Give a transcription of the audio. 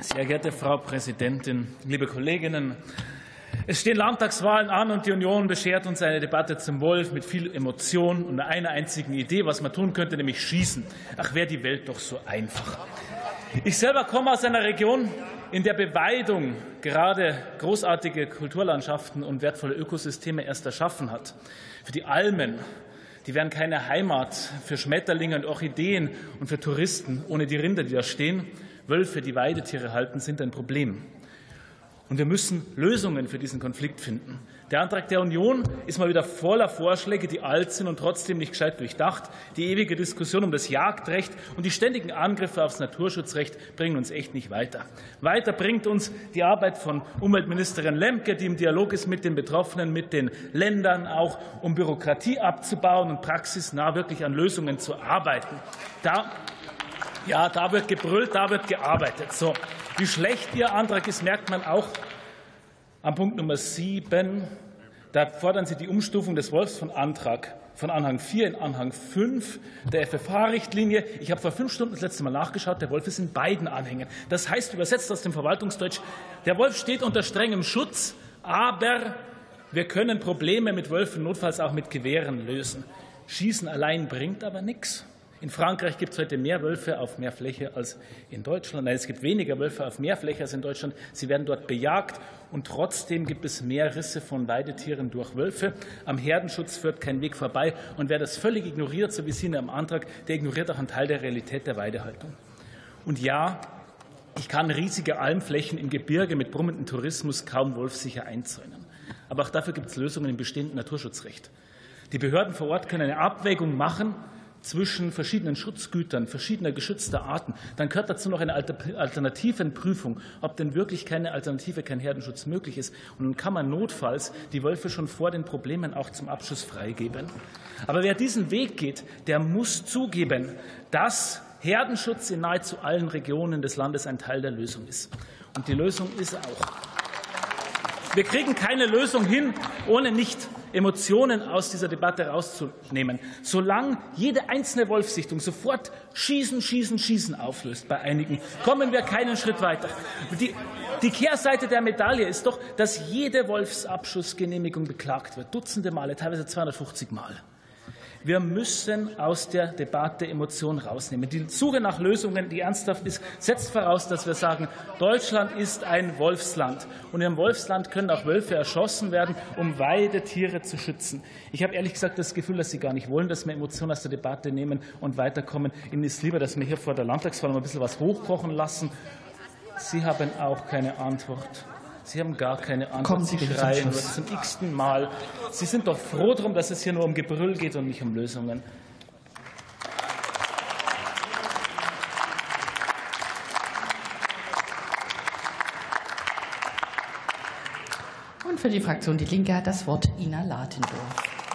Sehr geehrte Frau Präsidentin, liebe Kolleginnen! Es stehen Landtagswahlen an und die Union beschert uns eine Debatte zum Wolf mit viel Emotion und einer einzigen Idee, was man tun könnte, nämlich schießen. Ach, wäre die Welt doch so einfach. Ich selber komme aus einer Region, in der Beweidung gerade großartige Kulturlandschaften und wertvolle Ökosysteme erst erschaffen hat. Für die Almen, die wären keine Heimat für Schmetterlinge und Orchideen und für Touristen ohne die Rinder, die da stehen. Wölfe, die Weidetiere halten, sind ein Problem. Und wir müssen Lösungen für diesen Konflikt finden. Der Antrag der Union ist mal wieder voller Vorschläge, die alt sind und trotzdem nicht gescheit durchdacht. Die ewige Diskussion um das Jagdrecht und die ständigen Angriffe aufs Naturschutzrecht bringen uns echt nicht weiter. Weiter bringt uns die Arbeit von Umweltministerin Lemke, die im Dialog ist mit den Betroffenen, mit den Ländern, auch um Bürokratie abzubauen und praxisnah wirklich an Lösungen zu arbeiten. Da ja, da wird gebrüllt, da wird gearbeitet. So, wie schlecht Ihr Antrag ist, merkt man auch am Punkt Nummer 7. Da fordern Sie die Umstufung des Wolfs von Antrag von Anhang 4 in Anhang 5 der FFH-Richtlinie. Ich habe vor fünf Stunden das letzte Mal nachgeschaut. Der Wolf ist in beiden Anhängen. Das heißt, übersetzt aus dem Verwaltungsdeutsch, der Wolf steht unter strengem Schutz, aber wir können Probleme mit Wölfen notfalls auch mit Gewehren lösen. Schießen allein bringt aber nichts. In Frankreich gibt es heute mehr Wölfe auf mehr Fläche als in Deutschland. Nein, es gibt weniger Wölfe auf mehr Fläche als in Deutschland. Sie werden dort bejagt und trotzdem gibt es mehr Risse von Weidetieren durch Wölfe. Am Herdenschutz führt kein Weg vorbei. Und wer das völlig ignoriert, so wie Sie in Ihrem Antrag, der ignoriert auch einen Teil der Realität der Weidehaltung. Und ja, ich kann riesige Almflächen im Gebirge mit brummendem Tourismus kaum wolfsicher einzäunen. Aber auch dafür gibt es Lösungen im bestehenden Naturschutzrecht. Die Behörden vor Ort können eine Abwägung machen, zwischen verschiedenen Schutzgütern verschiedener geschützter Arten, dann gehört dazu noch eine Alternativenprüfung, ob denn wirklich keine Alternative, kein Herdenschutz möglich ist. Und dann kann man notfalls die Wölfe schon vor den Problemen auch zum Abschuss freigeben. Aber wer diesen Weg geht, der muss zugeben, dass Herdenschutz in nahezu allen Regionen des Landes ein Teil der Lösung ist. Und die Lösung ist auch. Wir kriegen keine Lösung hin, ohne nicht Emotionen aus dieser Debatte rauszunehmen. Solange jede einzelne Wolfsichtung sofort Schießen, Schießen, Schießen auflöst bei einigen, kommen wir keinen Schritt weiter. Die, die Kehrseite der Medaille ist doch, dass jede Wolfsabschussgenehmigung beklagt wird. Dutzende Male, teilweise 250 Mal. Wir müssen aus der Debatte Emotionen rausnehmen. Die Suche nach Lösungen, die ernsthaft ist, setzt voraus, dass wir sagen, Deutschland ist ein Wolfsland. Und im Wolfsland können auch Wölfe erschossen werden, um Weidetiere zu schützen. Ich habe ehrlich gesagt das Gefühl, dass Sie gar nicht wollen, dass wir Emotionen aus der Debatte nehmen und weiterkommen. Ihnen ist lieber, dass wir hier vor der Landtagswahl ein bisschen was hochkochen lassen. Sie haben auch keine Antwort. Sie haben gar keine Antwort. Kommen Sie, Sie schreien nur zum x-ten Mal. Sie sind doch froh darum, dass es hier nur um Gebrüll geht und nicht um Lösungen. Und für die Fraktion Die Linke hat das Wort Ina Latendorf.